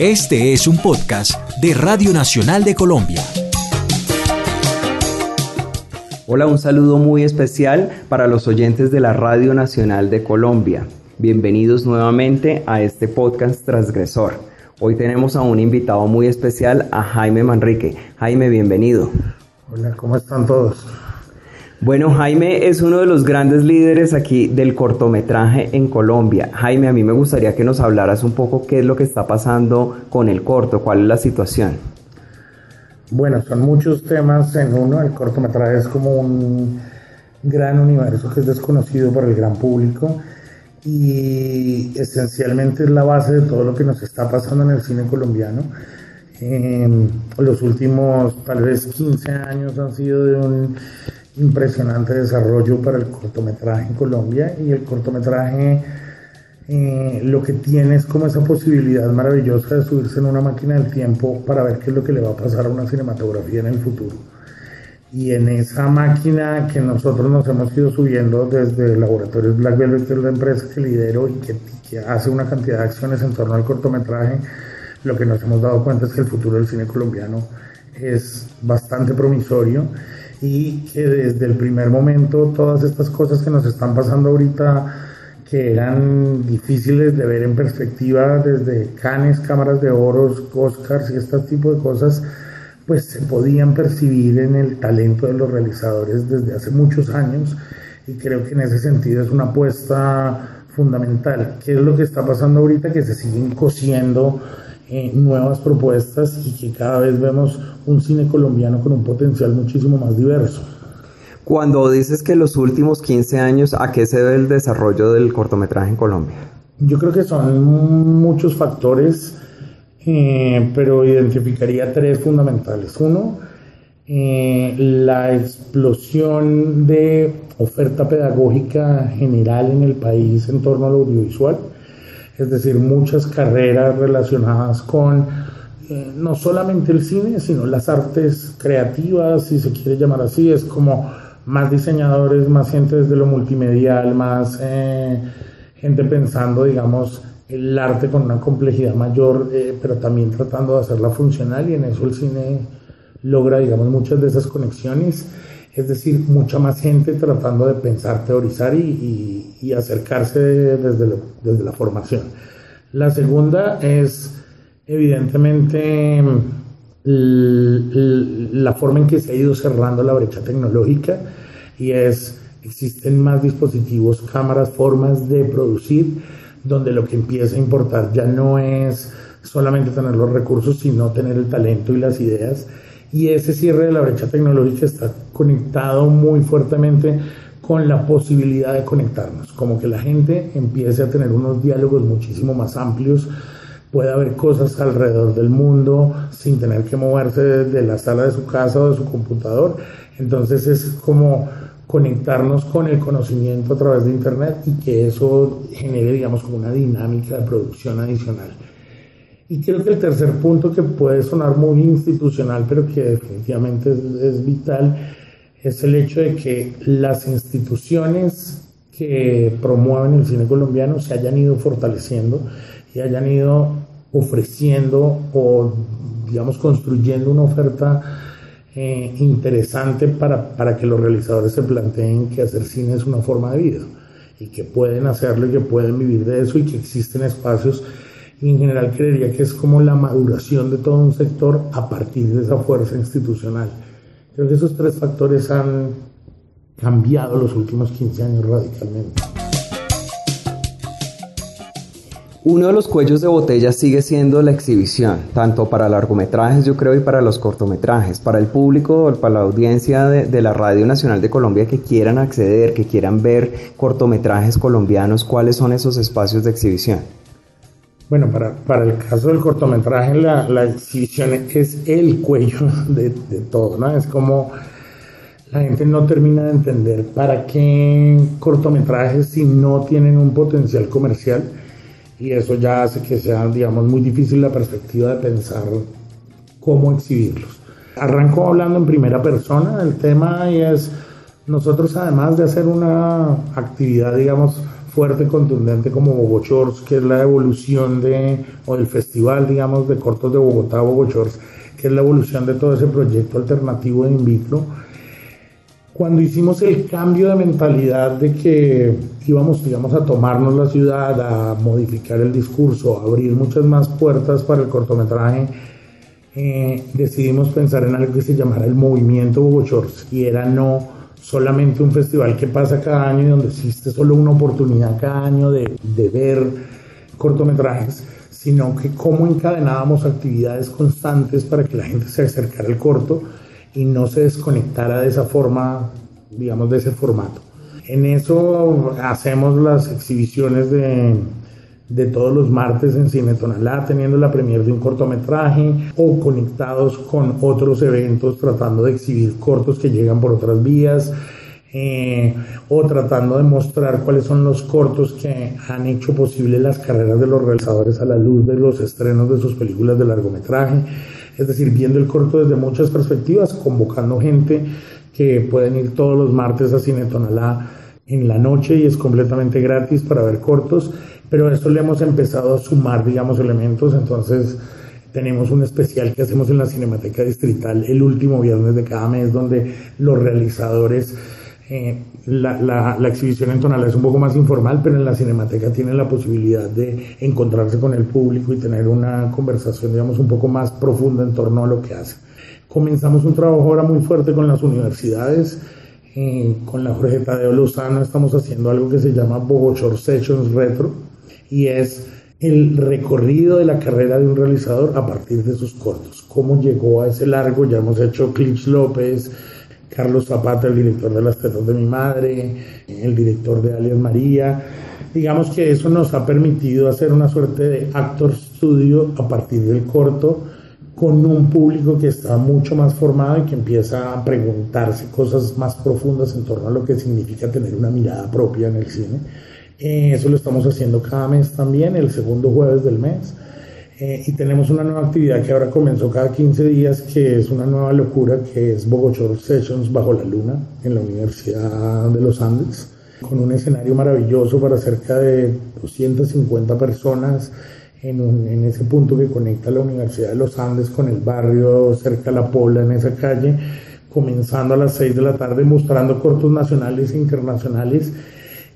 Este es un podcast de Radio Nacional de Colombia. Hola, un saludo muy especial para los oyentes de la Radio Nacional de Colombia. Bienvenidos nuevamente a este podcast transgresor. Hoy tenemos a un invitado muy especial, a Jaime Manrique. Jaime, bienvenido. Hola, ¿cómo están todos? Bueno, Jaime es uno de los grandes líderes aquí del cortometraje en Colombia. Jaime, a mí me gustaría que nos hablaras un poco qué es lo que está pasando con el corto, cuál es la situación. Bueno, son muchos temas en uno. El cortometraje es como un gran universo que es desconocido por el gran público y esencialmente es la base de todo lo que nos está pasando en el cine colombiano. los últimos tal vez 15 años han sido de un impresionante desarrollo para el cortometraje en Colombia y el cortometraje eh, lo que tiene es como esa posibilidad maravillosa de subirse en una máquina del tiempo para ver qué es lo que le va a pasar a una cinematografía en el futuro. Y en esa máquina que nosotros nos hemos ido subiendo desde Laboratorios Black Velvet, que es la empresa que lidero y que, que hace una cantidad de acciones en torno al cortometraje, lo que nos hemos dado cuenta es que el futuro del cine colombiano es bastante promisorio y que desde el primer momento todas estas cosas que nos están pasando ahorita que eran difíciles de ver en perspectiva desde canes, cámaras de oros, Oscars y este tipo de cosas, pues se podían percibir en el talento de los realizadores desde hace muchos años y creo que en ese sentido es una apuesta fundamental. ¿Qué es lo que está pasando ahorita? Que se siguen cosiendo eh, nuevas propuestas y que cada vez vemos un cine colombiano con un potencial muchísimo más diverso. Cuando dices que los últimos 15 años, ¿a qué se debe el desarrollo del cortometraje en Colombia? Yo creo que son muchos factores, eh, pero identificaría tres fundamentales. Uno, eh, la explosión de oferta pedagógica general en el país en torno al audiovisual es decir, muchas carreras relacionadas con eh, no solamente el cine, sino las artes creativas, si se quiere llamar así, es como más diseñadores, más gente desde lo multimedial, más eh, gente pensando, digamos, el arte con una complejidad mayor, eh, pero también tratando de hacerla funcional y en eso el cine logra, digamos, muchas de esas conexiones es decir, mucha más gente tratando de pensar, teorizar y, y, acercarse desde, desde la formación. La segunda es, evidentemente, la forma en que se ha ido cerrando la brecha tecnológica y es, existen más dispositivos, cámaras, formas de producir, donde lo que empieza a importar ya no es solamente tener los recursos, sino tener el talento y las ideas y ese cierre de la brecha tecnológica está conectado muy fuertemente con la posibilidad de conectarnos, como que la gente empiece a tener unos diálogos muchísimo más amplios, pueda ver cosas alrededor del mundo sin tener que moverse de la sala de su casa o de su computador. Entonces es como conectarnos con el conocimiento a través de Internet y que eso genere, digamos, como una dinámica de producción adicional. Y creo que el tercer punto que puede sonar muy institucional, pero que definitivamente es, vital, es el hecho de que las instituciones que promueven el cine colombiano se hayan ido fortaleciendo y hayan ido ofreciendo o, digamos, construyendo una oferta eh, interesante para, para que los realizadores se planteen que hacer cine es una forma de vida y que pueden hacerlo y que pueden vivir de eso y que existen espacios en general creería que es como la maduración de todo un sector a partir de esa fuerza institucional. Creo que esos tres factores han cambiado los últimos 15 años radicalmente. Uno de los cuellos de botella sigue siendo la exhibición, tanto para largometrajes yo creo y para los cortometrajes, para el público, para la audiencia de, de, la Radio Nacional de Colombia que quieran acceder, que quieran ver cortometrajes colombianos, ¿cuáles son esos espacios de exhibición? Bueno, para, para, el caso del cortometraje, la, la exhibición es el cuello de, de, todo, ¿no? Es como la gente no termina de entender para qué cortometrajes si no tienen un potencial comercial y eso ya hace que sea, digamos, muy difícil la perspectiva de pensar cómo exhibirlos. Arranco hablando en primera persona del tema y es, nosotros además de hacer una actividad, digamos, fuerte, contundente como Bogochors, que es la evolución de, o del festival, digamos, de cortos de Bogotá, Bogochors, que es la evolución de todo ese proyecto alternativo de Invicro. Cuando hicimos el cambio de mentalidad de que íbamos, digamos, a tomarnos la ciudad, a modificar el discurso, a abrir muchas más puertas para el cortometraje, eh, decidimos pensar en algo que se llamara el movimiento Bogochors y era no solamente un festival que pasa cada año y donde existe solo una oportunidad cada año de, de ver cortometrajes, sino que cómo encadenábamos actividades constantes para que la gente se acercara al corto y no se desconectara de esa forma, digamos, de ese formato. En eso hacemos las exhibiciones de, de todos los martes en Cine Tonalá, teniendo la premier de un cortometraje o conectados con otros eventos, tratando de exhibir cortos que llegan por otras vías. Eh, o tratando de mostrar cuáles son los cortos que han hecho posible las carreras de los realizadores a la luz de los estrenos de sus películas de largometraje, es decir, viendo el corto desde muchas perspectivas, convocando gente que pueden ir todos los martes a Cine Tonalá en la noche y es completamente gratis para ver cortos, pero a esto le hemos empezado a sumar, digamos, elementos, entonces tenemos un especial que hacemos en la Cinemateca Distrital el último viernes de cada mes, donde los realizadores, eh, la, la, exhibición en Tonalá es un poco más informal, pero en la Cinemateca tienen la posibilidad de encontrarse con el público y tener una conversación, digamos, un poco más profunda en torno a lo que hacen. Comenzamos un trabajo ahora muy fuerte con las universidades, eh, con la Jorge Tadeo Lozano. Estamos haciendo algo que se llama Bogochor Sessions Retro y es el recorrido de la carrera de un realizador a partir de sus cortos. Cómo llegó a ese largo, ya hemos hecho Clips López, Carlos Zapata, el director de Las Tetas de mi Madre, el director de Alias María. Digamos que eso nos ha permitido hacer una suerte de actor studio a partir del corto con un público que está mucho más formado y que empieza a preguntarse cosas más profundas en torno a lo que significa tener una mirada propia en el cine. Eh, eso lo estamos haciendo cada mes también, el segundo jueves del mes. Eh, y tenemos una nueva actividad que ahora comenzó cada 15 días, que es una nueva locura, que es Bogochor Sessions bajo la luna en la Universidad de los Andes, con un escenario maravilloso para cerca de 250 personas en, ese punto que conecta la Universidad de los Andes con el barrio cerca de La Pola, en esa calle, comenzando a las 6 de la tarde, mostrando cortos nacionales e internacionales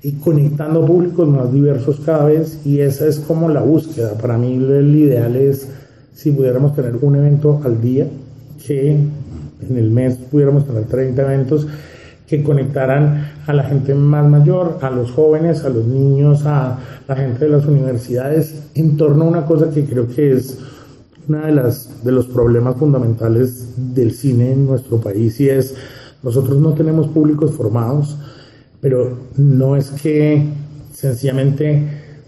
y conectando públicos más diversos cada vez y esa es como la búsqueda. Para mí el ideal es si pudiéramos tener un evento al día, que en el mes pudiéramos tener 30 eventos que conectaran a la gente más mayor, a los jóvenes, a los niños, a la gente de las universidades, en torno a una cosa que creo que es una de las de los problemas fundamentales del cine en nuestro país y es nosotros no tenemos públicos formados, pero no es que sencillamente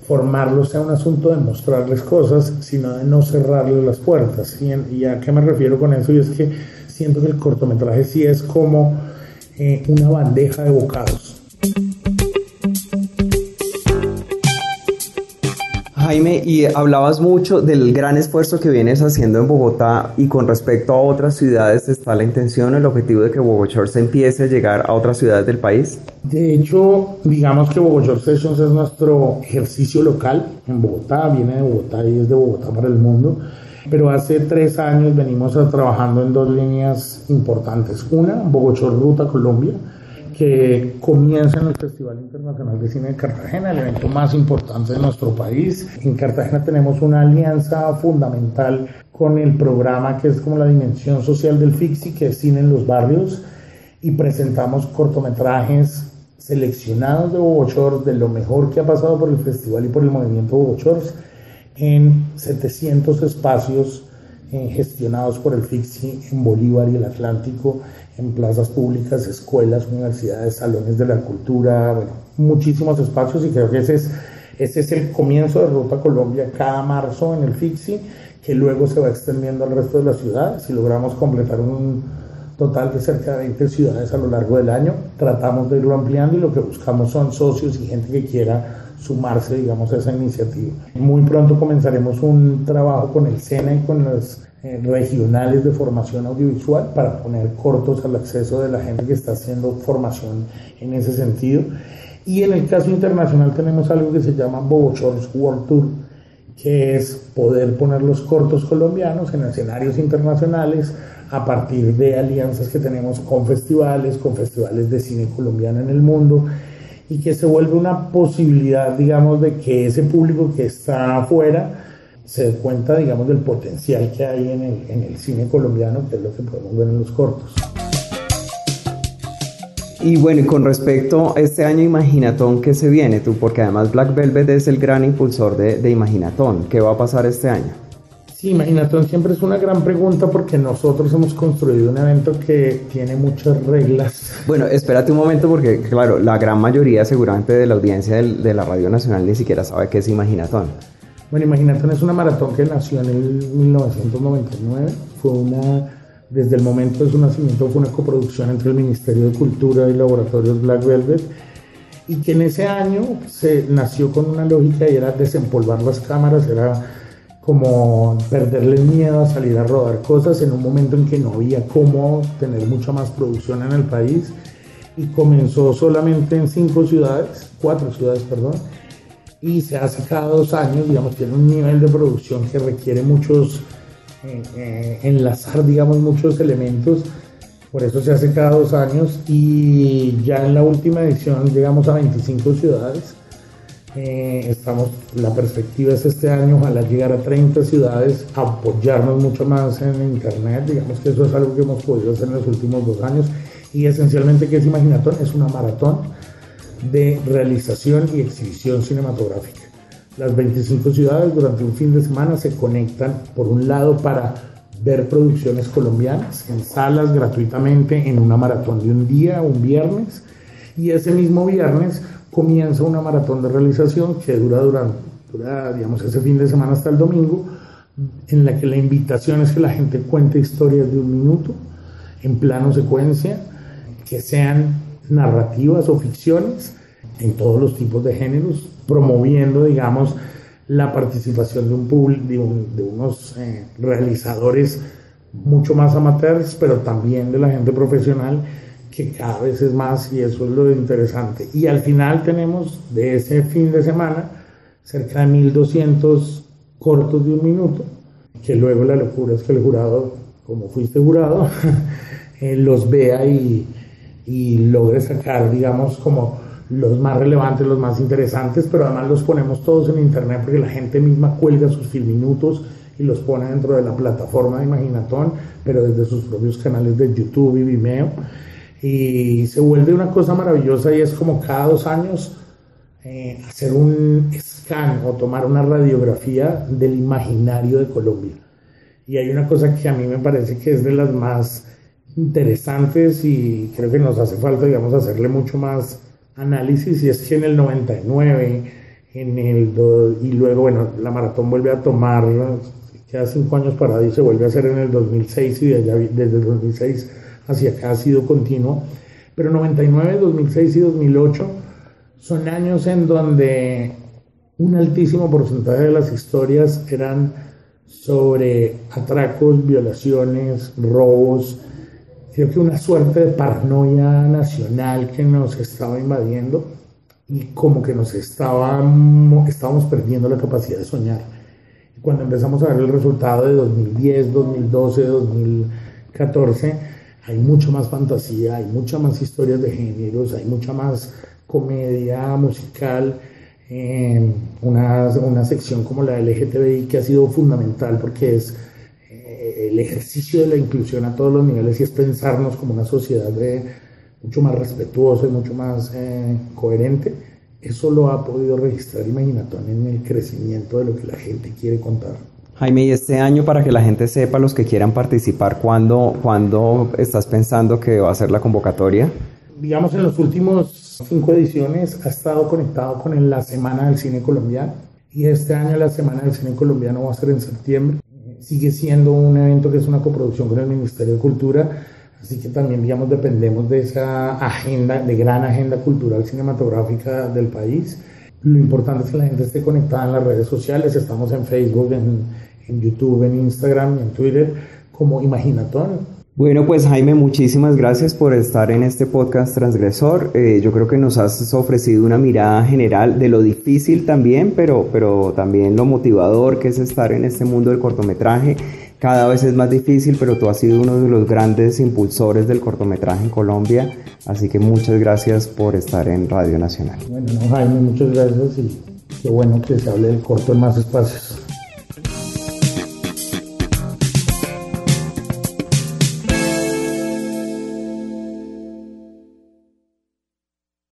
formarlos sea un asunto de mostrarles cosas, sino de no cerrarles las puertas. ¿Y, a qué me refiero con eso? Y es que siento que el cortometraje sí es como eh, una bandeja de bocados. Jaime, y hablabas mucho del gran esfuerzo que vienes haciendo en Bogotá y con respecto a otras ciudades, ¿está la intención, el objetivo de que Bogotá se empiece a llegar a otras ciudades del país? De hecho, digamos que Bogotá Sessions es nuestro ejercicio local en Bogotá, viene de Bogotá y es de Bogotá para el mundo pero hace tres años venimos trabajando en dos líneas importantes. Una, Bogotá Ruta Colombia, que comienza en el Festival Internacional de Cine de Cartagena, el evento más importante de nuestro país. En Cartagena tenemos una alianza fundamental con el programa que es como la dimensión social del FIXI, que es Cine en los Barrios, y presentamos cortometrajes seleccionados de Bogotá, de lo mejor que ha pasado por el festival y por el movimiento Bogotá en 700 espacios eh, gestionados por el FIXI en Bolívar y el Atlántico, en plazas públicas, escuelas, universidades, salones de la cultura, bueno, muchísimos espacios y creo que ese es, ese es el comienzo de Ruta Colombia cada marzo en el FIXI, que luego se va extendiendo al resto de las ciudades y logramos completar un total de cerca de 20 ciudades a lo largo del año. Tratamos de irlo ampliando y lo que buscamos son socios y gente que quiera sumarse, digamos, a esa iniciativa. Muy pronto comenzaremos un trabajo con el SENA y con los eh, regionales de formación audiovisual para poner cortos al acceso de la gente que está haciendo formación en ese sentido. Y en el caso internacional tenemos algo que se llama Bobo Shorts World Tour, que es poder poner los cortos colombianos en escenarios internacionales a partir de alianzas que tenemos con festivales, con festivales de cine colombiano en el mundo y que se vuelve una posibilidad, digamos, de que ese público que está afuera se dé cuenta, digamos, del potencial que hay en el, en el cine colombiano, que es lo que podemos ver en los cortos. Y bueno, y con respecto a este año Imaginatón, ¿qué se viene tú? Porque además Black Velvet es el gran impulsor de, de Imaginatón. ¿Qué va a pasar este año? Sí, Imaginatón siempre es una gran pregunta porque nosotros hemos construido un evento que tiene muchas reglas. Bueno, espérate un momento porque, claro, la gran mayoría seguramente de la audiencia de la Radio Nacional ni siquiera sabe qué es Imaginatón. Bueno, Imaginatón es una maratón que nació en el 1999. Fue una desde el momento de su nacimiento fue una coproducción entre el Ministerio de Cultura y Laboratorios Black Velvet y que en ese año se nació con una lógica y era desempolvar las cámaras, era como perderle miedo a salir a rodar cosas en un momento en que no había cómo tener mucha más producción en el país y comenzó solamente en cinco ciudades, cuatro ciudades, perdón, y se hace cada dos años, digamos, tiene un nivel de producción que requiere muchos eh, enlazar, digamos, muchos elementos. Por eso se hace cada dos años y ya en la última edición llegamos a 25 ciudades. Eh, estamos, la perspectiva es este año, ojalá llegar a 30 ciudades, apoyarnos mucho más en Internet, digamos que eso es algo que hemos podido hacer en los últimos dos años y esencialmente que es Imaginatón, es una maratón de realización y exhibición cinematográfica. Las 25 ciudades durante un fin de semana se conectan, por un lado, para ver producciones colombianas en salas gratuitamente en una maratón de un día, un viernes, y ese mismo viernes comienza una maratón de realización que dura, durante, dura, digamos, ese fin de semana hasta el domingo, en la que la invitación es que la gente cuente historias de un minuto en plano secuencia, que sean narrativas o ficciones en todos los tipos de géneros, promoviendo, digamos, la participación de, un, de, de unos eh, realizadores mucho más amateurs, pero también de la gente profesional, que cada vez es más y eso es lo interesante. Y al final tenemos de ese fin de semana cerca de 1200 cortos de un minuto, que luego la locura es que el jurado, como fuiste jurado, eh, los vea y, y logre sacar, digamos, como los más relevantes, los más interesantes, pero además los ponemos todos en internet porque la gente misma cuelga sus filminutos y los pone dentro de la plataforma de Imaginatón, pero desde sus propios canales de YouTube y Vimeo. Y se vuelve una cosa maravillosa y es como cada dos años eh, hacer un scan o tomar una radiografía del imaginario de Colombia. Y hay una cosa que a mí me parece que es de las más interesantes y creo que nos hace falta, digamos, hacerle mucho más análisis y es que en el 99 en el y luego bueno la maratón vuelve a tomar queda cinco años parado y se vuelve a hacer en el 2006 y desde, desde el 2006 hacia acá ha sido continuo pero 99 2006 y 2008 son años en donde un altísimo porcentaje de las historias eran sobre atracos, violaciones, robos, creo que una suerte de paranoia nacional que nos estaba invadiendo y como que nos estábamos perdiendo la capacidad de soñar. Cuando empezamos a ver el resultado de 2010, 2012, 2014, hay mucho más fantasía, hay muchas más historias de géneros, hay mucha más comedia musical, eh, una, una sección como la LGTBI que ha sido fundamental porque es el ejercicio de la inclusión a todos los niveles y es pensarnos como una sociedad de, mucho más respetuosa y mucho más eh, coherente, eso lo ha podido registrar Imaginatón en el crecimiento de lo que la gente quiere contar. Jaime, y este año para que la gente sepa, los que quieran participar, ¿cuándo, ¿cuándo estás pensando que va a ser la convocatoria? Digamos, en los últimos cinco ediciones ha estado conectado con la Semana del Cine Colombiano y este año la Semana del Cine Colombiano va a ser en septiembre sigue siendo un evento que es una coproducción con el Ministerio de Cultura, así que también, digamos, dependemos de esa agenda, de gran agenda cultural cinematográfica del país. Lo importante es que la gente esté conectada en las redes sociales, estamos en Facebook, en, en YouTube, en Instagram, en Twitter, como Imaginatón. Bueno, pues Jaime, muchísimas gracias por estar en este podcast transgresor. Eh, yo creo que nos has ofrecido una mirada general de lo difícil también, pero, pero también lo motivador que es estar en este mundo del cortometraje. Cada vez es más difícil, pero tú has sido uno de los grandes impulsores del cortometraje en Colombia. Así que muchas gracias por estar en Radio Nacional. Bueno, Jaime, muchas gracias y qué bueno que se hable del corto en más espacios.